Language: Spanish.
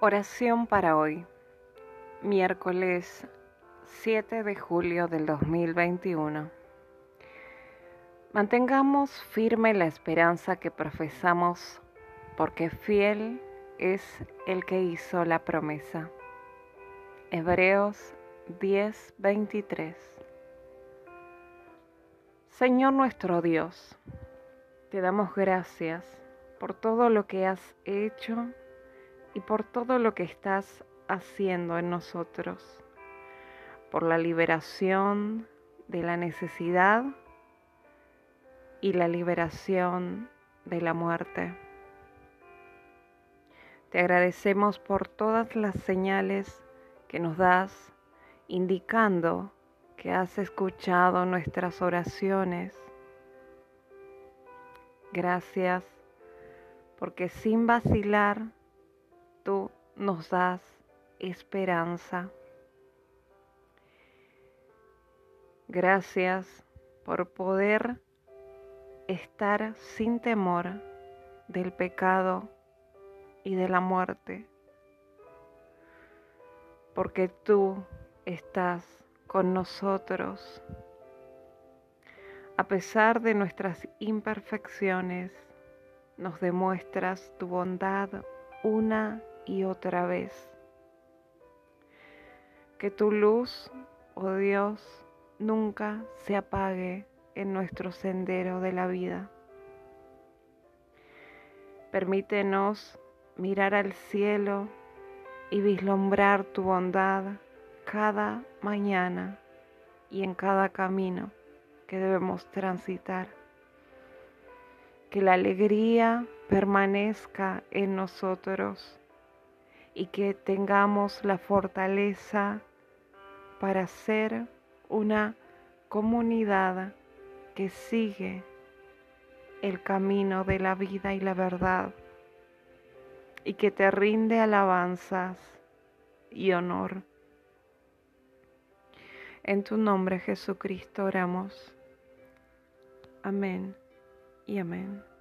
Oración para hoy, miércoles 7 de julio del 2021. Mantengamos firme la esperanza que profesamos, porque fiel es el que hizo la promesa. Hebreos 10:23 Señor nuestro Dios, te damos gracias por todo lo que has hecho y por todo lo que estás haciendo en nosotros, por la liberación de la necesidad y la liberación de la muerte. Te agradecemos por todas las señales que nos das indicando que has escuchado nuestras oraciones. Gracias porque sin vacilar tú nos das esperanza. Gracias por poder estar sin temor del pecado y de la muerte, porque tú estás con nosotros. A pesar de nuestras imperfecciones, nos demuestras tu bondad una y otra vez. Que tu luz, oh Dios, nunca se apague en nuestro sendero de la vida. Permítenos mirar al cielo y vislumbrar tu bondad cada mañana y en cada camino que debemos transitar. Que la alegría permanezca en nosotros y que tengamos la fortaleza para ser una comunidad que sigue el camino de la vida y la verdad y que te rinde alabanzas y honor. En tu nombre Jesucristo oramos. Amén y amén.